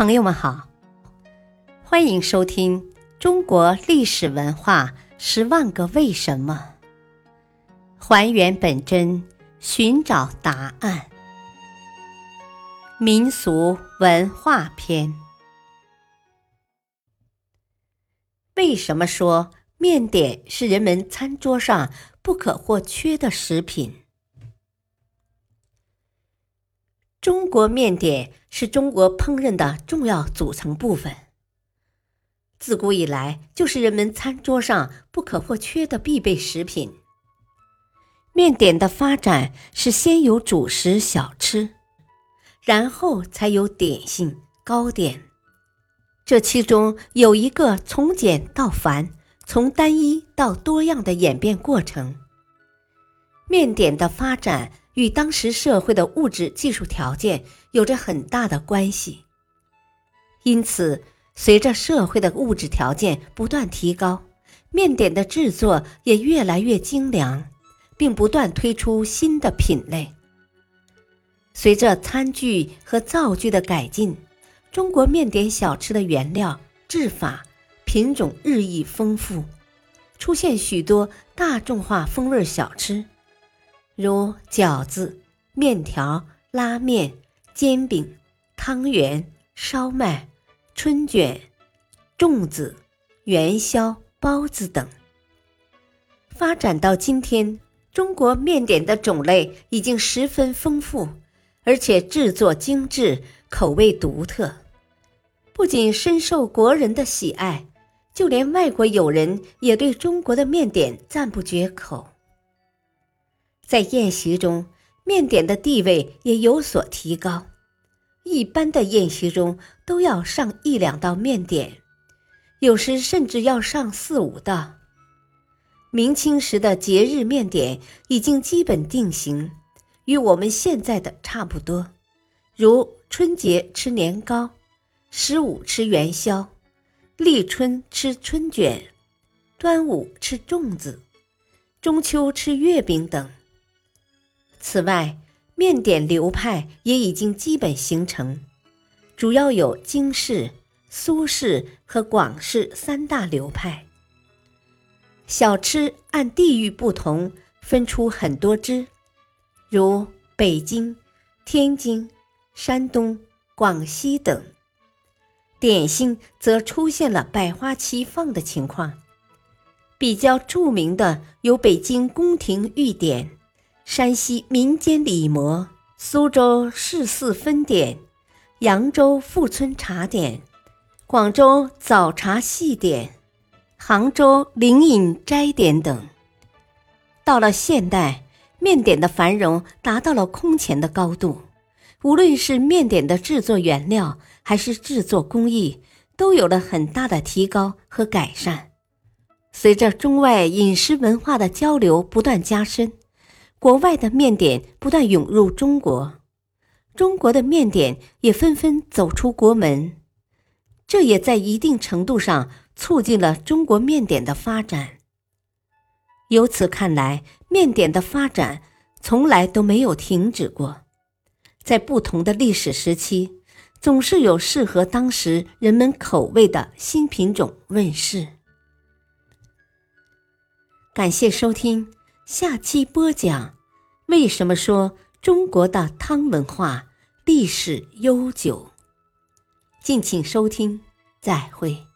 朋友们好，欢迎收听《中国历史文化十万个为什么》，还原本真，寻找答案。民俗文化篇：为什么说面点是人们餐桌上不可或缺的食品？中国面点是中国烹饪的重要组成部分，自古以来就是人们餐桌上不可或缺的必备食品。面点的发展是先有主食小吃，然后才有点心糕点，这其中有一个从简到繁、从单一到多样的演变过程。面点的发展。与当时社会的物质技术条件有着很大的关系，因此，随着社会的物质条件不断提高，面点的制作也越来越精良，并不断推出新的品类。随着餐具和灶具的改进，中国面点小吃的原料、制法、品种日益丰富，出现许多大众化风味小吃。如饺子、面条、拉面、煎饼、汤圆、烧麦、春卷、粽子、元宵、包子等。发展到今天，中国面点的种类已经十分丰富，而且制作精致，口味独特，不仅深受国人的喜爱，就连外国友人也对中国的面点赞不绝口。在宴席中，面点的地位也有所提高。一般的宴席中都要上一两道面点，有时甚至要上四五道。明清时的节日面点已经基本定型，与我们现在的差不多。如春节吃年糕，十五吃元宵，立春吃春卷，端午吃粽子，中秋吃月饼等。此外，面点流派也已经基本形成，主要有京式、苏式和广式三大流派。小吃按地域不同分出很多支，如北京、天津、山东、广西等。点心则出现了百花齐放的情况，比较著名的有北京宫廷御点。山西民间礼模、苏州市四分点、扬州富春茶点、广州早茶细点、杭州灵隐斋点等。到了现代，面点的繁荣达到了空前的高度，无论是面点的制作原料还是制作工艺，都有了很大的提高和改善。随着中外饮食文化的交流不断加深。国外的面点不断涌入中国，中国的面点也纷纷走出国门，这也在一定程度上促进了中国面点的发展。由此看来，面点的发展从来都没有停止过，在不同的历史时期，总是有适合当时人们口味的新品种问世。感谢收听。下期播讲，为什么说中国的汤文化历史悠久？敬请收听，再会。